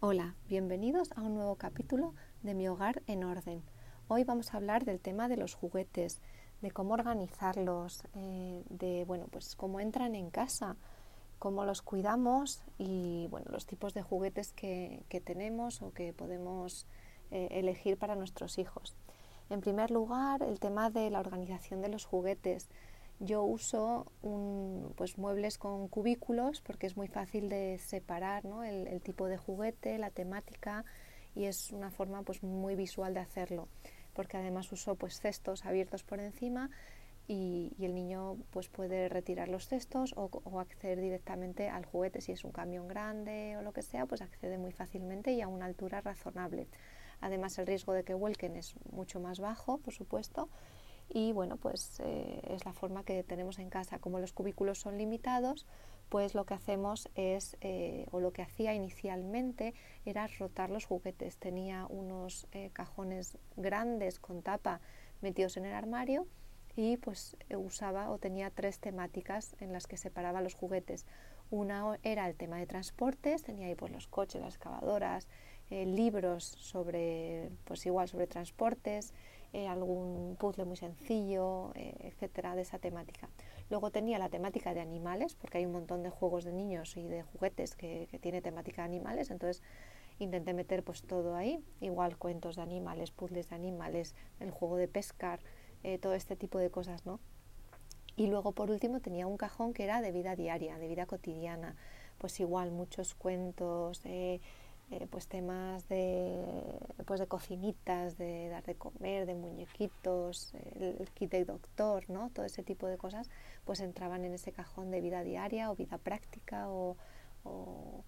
Hola, bienvenidos a un nuevo capítulo de Mi Hogar en Orden. Hoy vamos a hablar del tema de los juguetes, de cómo organizarlos, eh, de bueno, pues cómo entran en casa, cómo los cuidamos y bueno, los tipos de juguetes que, tenemos o que podemos eh, elegir para nuestros hijos. En primer lugar, el tema de la organización de los juguetes. Yo uso un, pues, muebles con cubículos porque es muy fácil de separar el, tipo de juguete, la temática y es una forma pues, muy visual de hacerlo porque además uso pues, cestos abiertos por encima y, el niño pues, puede retirar los cestos o, o, acceder directamente al juguete si es un camión grande o lo que sea pues accede muy fácilmente y a una altura razonable. Además el riesgo de que vuelquen es mucho más bajo por supuesto y bueno, pues eh, es la forma que tenemos en casa. Como los cubículos son limitados, pues lo que hacemos es, eh, o lo que hacía inicialmente era rotar los juguetes. Tenía unos eh, cajones grandes con tapa metidos en el armario y pues usaba o tenía tres temáticas en las que separaba los juguetes. Una era el tema de transportes, tenía ahí pues los coches, las excavadoras, libros sobre, pues igual sobre transportes, eh, algún puzzle muy sencillo, eh, etcétera, de esa temática. Luego tenía la temática de animales, porque hay un montón de juegos de niños y de juguetes que, tiene temática de animales, entonces intenté meter pues todo ahí, igual cuentos de animales, puzzles de animales, el juego de pescar, eh, todo este tipo de cosas, ¿no? Y luego por último tenía un cajón que era de vida diaria, de vida cotidiana, pues igual muchos cuentos, eh, pues temas de, pues de cocinitas, de dar de comer, de muñequitos, el, kit de doctor, ¿no? todo ese tipo de cosas, pues entraban en ese cajón de vida diaria o vida práctica o, o,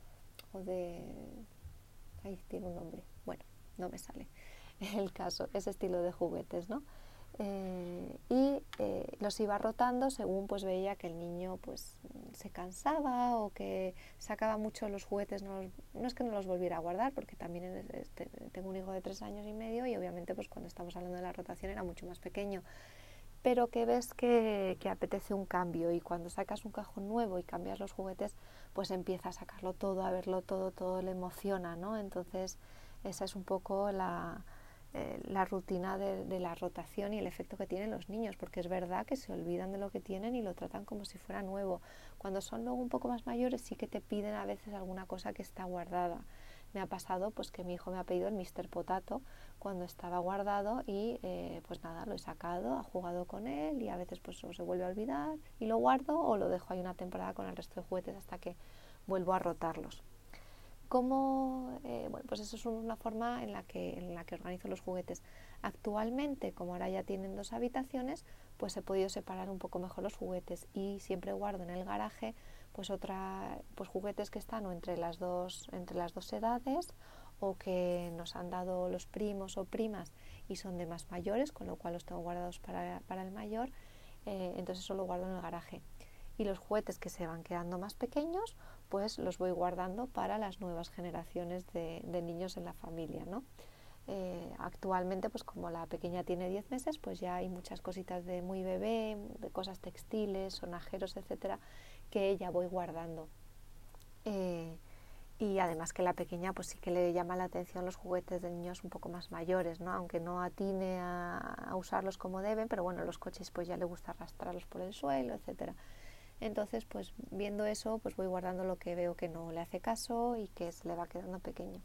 o de... Ahí tiene un nombre. Bueno, no me sale el caso, ese estilo de juguetes, ¿no? Eh, y eh, los iba rotando según pues veía que el niño pues se cansaba o que sacaba mucho los juguetes no, es que no los volviera a guardar porque también este, tengo un hijo de tres años y medio y obviamente pues cuando estamos hablando de la rotación era mucho más pequeño. Pero que ves que, que apetece un cambio y cuando sacas un cajón nuevo y cambias los juguetes pues empieza a sacarlo todo a verlo todo todo le emociona no entonces esa es un poco la eh, la rutina de, la rotación y el efecto que tienen los niños, porque es verdad que se olvidan de lo que tienen y lo tratan como si fuera nuevo. Cuando son luego un poco más mayores sí que te piden a veces alguna cosa que está guardada. Me ha pasado pues que mi hijo me ha pedido el Mr. Potato cuando estaba guardado y eh, pues nada, lo he sacado, ha jugado con él y a veces pues se vuelve a olvidar y lo guardo o lo dejo ahí una temporada con el resto de juguetes hasta que vuelvo a rotarlos. ¿Cómo, eh, bueno, pues eso es una forma en la, que, en la que organizo los juguetes. Actualmente, como ahora ya tienen dos habitaciones, pues he podido separar un poco mejor los juguetes y siempre guardo en el garaje pues otra, pues juguetes que están o entre las dos, entre las dos edades o que nos han dado los primos o primas y son de más mayores, con lo cual los tengo guardados para, para el mayor, eh, entonces eso lo guardo en el garaje. Y los juguetes que se van quedando más pequeños, pues los voy guardando para las nuevas generaciones de, niños en la familia, ¿no? Eh, actualmente, pues como la pequeña tiene 10 meses, pues ya hay muchas cositas de muy bebé, de cosas textiles, sonajeros, etcétera, que ya voy guardando. Eh, y además que la pequeña pues sí que le llama la atención los juguetes de niños un poco más mayores, ¿no? Aunque no atine a, a usarlos como deben, pero bueno, los coches pues ya le gusta arrastrarlos por el suelo, etcétera. Entonces, pues viendo eso, pues voy guardando lo que veo que no le hace caso y que se le va quedando pequeño.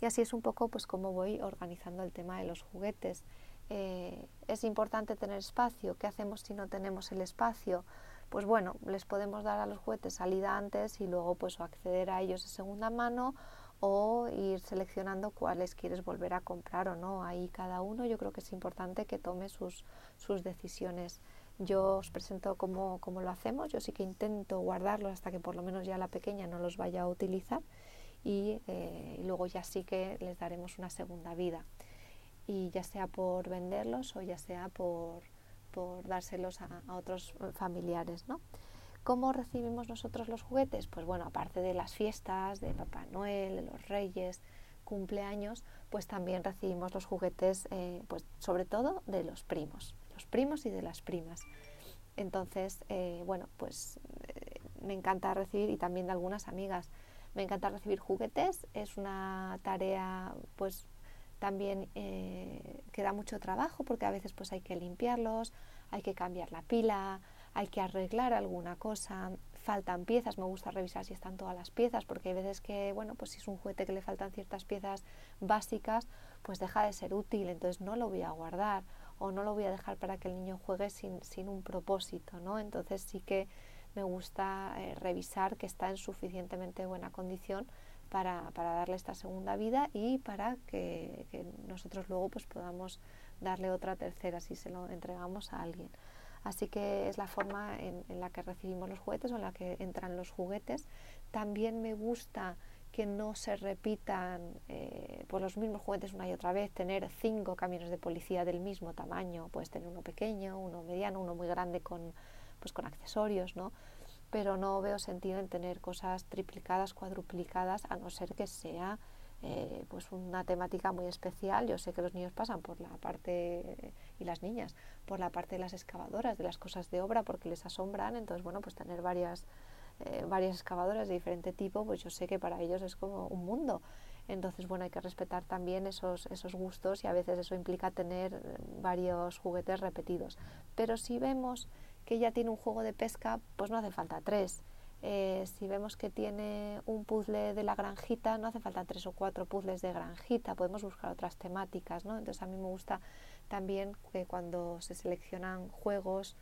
Y así es un poco pues como voy organizando el tema de los juguetes. Eh, es importante tener espacio. ¿Qué hacemos si no tenemos el espacio? Pues bueno, les podemos dar a los juguetes salida antes y luego pues acceder a ellos de segunda mano o ir seleccionando cuáles quieres volver a comprar o no. Ahí cada uno yo creo que es importante que tome sus, sus decisiones yo os presento cómo, lo hacemos. Yo sí que intento guardarlos hasta que por lo menos ya la pequeña no los vaya a utilizar y, eh, luego ya sí que les daremos una segunda vida. Y ya sea por venderlos o ya sea por, por dárselos a, otros familiares, ¿no? ¿Cómo recibimos nosotros los juguetes? Pues bueno, aparte de las fiestas, de Papá Noel, de los Reyes, cumpleaños, pues también recibimos los juguetes, eh, pues sobre todo de los primos los primos y de las primas. Entonces, eh, bueno, pues eh, me encanta recibir y también de algunas amigas. Me encanta recibir juguetes, es una tarea pues también eh, que da mucho trabajo porque a veces pues hay que limpiarlos, hay que cambiar la pila, hay que arreglar alguna cosa, faltan piezas, me gusta revisar si están todas las piezas, porque hay veces que, bueno, pues si es un juguete que le faltan ciertas piezas básicas, pues deja de ser útil, entonces no lo voy a guardar o no lo voy a dejar para que el niño juegue sin, sin un propósito, ¿no? Entonces sí que me gusta eh, revisar que está en suficientemente buena condición para, para, darle esta segunda vida y para que, nosotros luego pues podamos darle otra tercera si se lo entregamos a alguien. Así que es la forma en, en la que recibimos los juguetes o en la que entran los juguetes. También me gusta que no se repitan eh, pues los mismos juguetes una y otra vez, tener cinco camiones de policía del mismo tamaño, puedes tener uno pequeño, uno mediano, uno muy grande con, pues con accesorios, ¿no? Pero no veo sentido en tener cosas triplicadas, cuadruplicadas, a no ser que sea eh, pues una temática muy especial. Yo sé que los niños pasan por la parte, y las niñas, por la parte de las excavadoras, de las cosas de obra, porque les asombran, entonces bueno, pues tener varias eh, varias excavadoras de diferente tipo, pues yo sé que para ellos es como un mundo. Entonces, bueno, hay que respetar también esos, esos gustos y a veces eso implica tener eh, varios juguetes repetidos. Pero si vemos que ya tiene un juego de pesca, pues no hace falta tres. Eh, si vemos que tiene un puzzle de la granjita, no hace falta tres o cuatro puzzles de granjita, podemos buscar otras temáticas, ¿no? Entonces a mí me gusta también que cuando se seleccionan juegos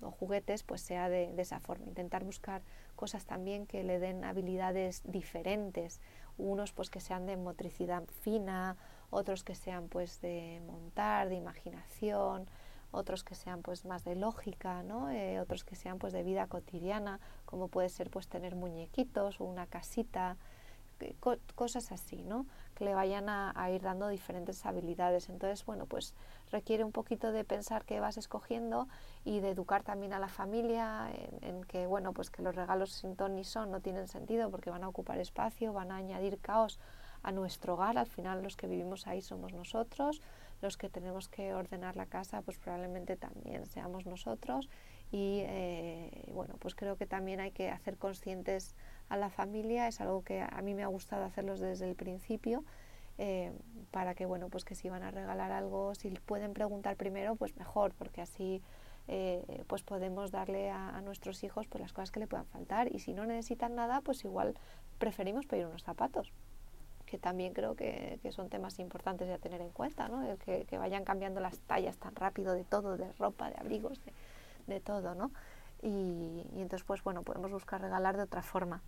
o juguetes, pues sea de, esa forma. Intentar buscar cosas también que le den habilidades diferentes. Unos pues que sean de motricidad fina, otros que sean pues de montar, de imaginación, otros que sean pues más de lógica, ¿no? Eh, otros que sean pues de vida cotidiana, como puede ser pues tener muñequitos o una casita, cosas así, ¿no? Que le vayan a, ir dando diferentes habilidades. Entonces, bueno, pues requiere un poquito de pensar qué vas escogiendo y de educar también a la familia en, que, bueno, pues que los regalos sin ton ni son no tienen sentido porque van a ocupar espacio, van a añadir caos a nuestro hogar. Al final los que vivimos ahí somos nosotros, los que tenemos que ordenar la casa pues probablemente también seamos nosotros y eh, bueno, pues creo que también hay que hacer conscientes a la familia, es algo que a mí me ha gustado hacerlos desde el principio, eh, para que bueno, pues que si van a regalar algo, si pueden preguntar primero, pues mejor, porque así eh, pues podemos darle a, nuestros hijos pues las cosas que le puedan faltar y si no necesitan nada, pues igual preferimos pedir unos zapatos que también creo que, son temas importantes de tener en cuenta, ¿no? que, que, vayan cambiando las tallas tan rápido de todo, de ropa, de abrigos, de, de todo, ¿no? Y, entonces, pues bueno, podemos buscar regalar de otra forma.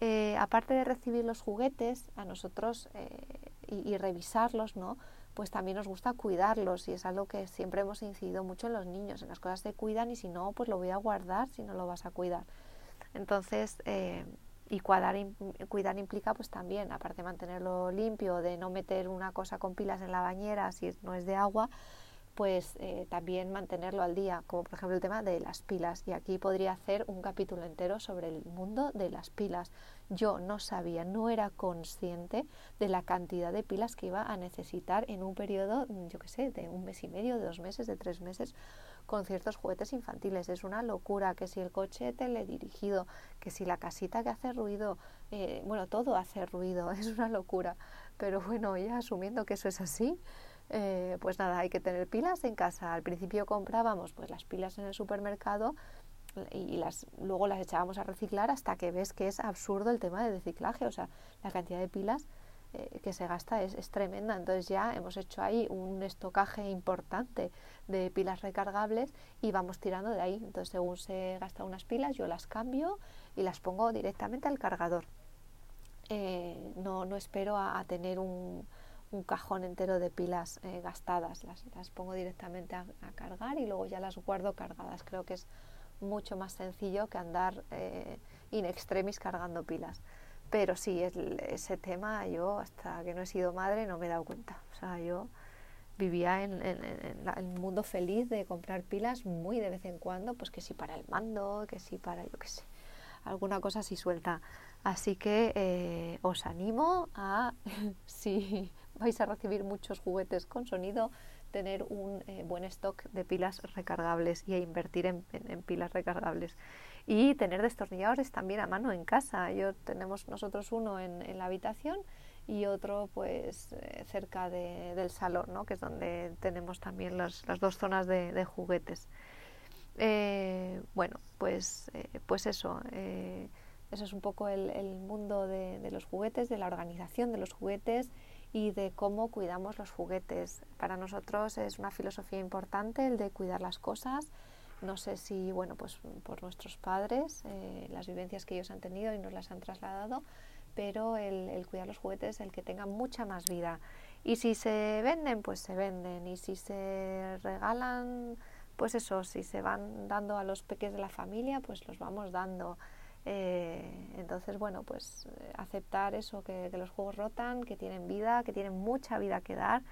Eh, aparte de recibir los juguetes, a nosotros eh, y, revisarlos, ¿no? Pues también nos gusta cuidarlos y es algo que siempre hemos incidido mucho en los niños. En las cosas se cuidan y si no, pues lo voy a guardar si no lo vas a cuidar. Entonces, eh, y cuidar, cuidar implica pues también, aparte de mantenerlo limpio, de no meter una cosa con pilas en la bañera si no es de agua, pues eh, también mantenerlo al día, como por ejemplo el tema de las pilas. Y aquí podría hacer un capítulo entero sobre el mundo de las pilas. Yo no sabía, no era consciente de la cantidad de pilas que iba a necesitar en un periodo, yo qué sé, de un mes y medio, de dos meses, de tres meses, con ciertos juguetes infantiles. Es una locura que si el coche teledirigido, que si la casita que hace ruido, eh, bueno, todo hace ruido, es una locura. Pero bueno, ya asumiendo que eso es así, eh, pues nada, hay que tener pilas en casa. Al principio comprábamos pues las pilas en el supermercado y las, luego las echábamos a reciclar hasta que ves que es absurdo el tema de reciclaje. O sea, la cantidad de pilas eh, que se gasta es, tremenda. Entonces ya hemos hecho ahí un estocaje importante de pilas recargables y vamos tirando de ahí. Entonces según se gastan unas pilas yo las cambio y las pongo directamente al cargador. Eh, no, no espero a tener un, un cajón entero de pilas eh, gastadas. Las, las, pongo directamente a, cargar y luego ya las guardo cargadas. Creo que es mucho más sencillo que andar eh, in extremis cargando pilas. Pero sí, ese tema yo hasta que no he sido madre no me he dado cuenta. O sea, yo vivía en, el mundo feliz de comprar pilas muy de vez en cuando, pues que sí para el mando, que sí para, yo qué sé, alguna cosa así suelta. Así que eh, os animo a, si vais a recibir muchos juguetes con sonido, tener un eh, buen stock de pilas recargables y invertir en, pilas recargables. y tener destornilladores también a mano en casa. Yo tenemos nosotros uno en, la habitación y otro pues eh, cerca del salón, ¿no? que es donde tenemos también las dos zonas de, juguetes. Eh, bueno, pues, eh, pues eso, eso es un poco el, mundo de, los juguetes, de la organización de los juguetes y de cómo cuidamos los juguetes. Para nosotros es una filosofía importante el de cuidar las cosas, no sé si, bueno, pues por nuestros padres, eh, las vivencias que ellos han tenido y nos las han trasladado, pero el, cuidar los juguetes, el que tengan mucha más vida. Y si se venden, pues se venden. Y si se regalan, pues eso, si se van dando a los peques de la familia, pues los vamos dando. Eh, entonces, bueno, pues eh, aceptar eso, que, los juegos rotan, que tienen vida, que tienen mucha vida que dar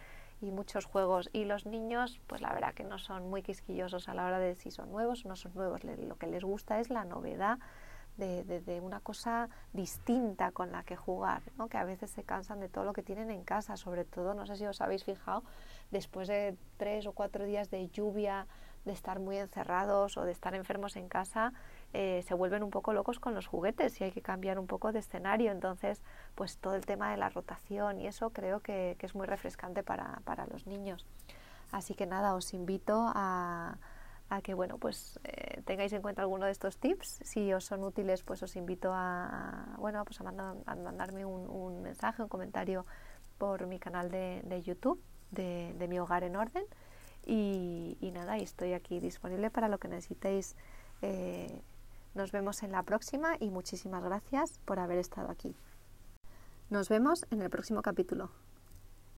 y muchos juegos. Y los niños, pues la verdad que no son muy quisquillosos a la hora de si son nuevos o no son nuevos. lo que les gusta es la novedad de, de, una cosa distinta con la que jugar, ¿no? que a veces se cansan de todo lo que tienen en casa, sobre todo, no sé si os habéis fijado, después de tres o cuatro días de lluvia, de estar muy encerrados o de estar enfermos en casa, eh, se vuelven un poco locos con los juguetes y hay que cambiar un poco de escenario. Entonces, pues todo el tema de la rotación y eso creo que, es muy refrescante para, los niños. Así que nada, os invito a, que bueno, pues eh, tengáis en cuenta alguno de estos tips. Si os son útiles, pues os invito a, bueno, pues a, mandarme un, mensaje, un comentario por mi canal de, YouTube de, Mi Hogar en Orden. Y, nada, estoy aquí disponible para lo que necesitéis eh, nos vemos en la próxima y muchísimas gracias por haber estado aquí. Nos vemos en el próximo capítulo.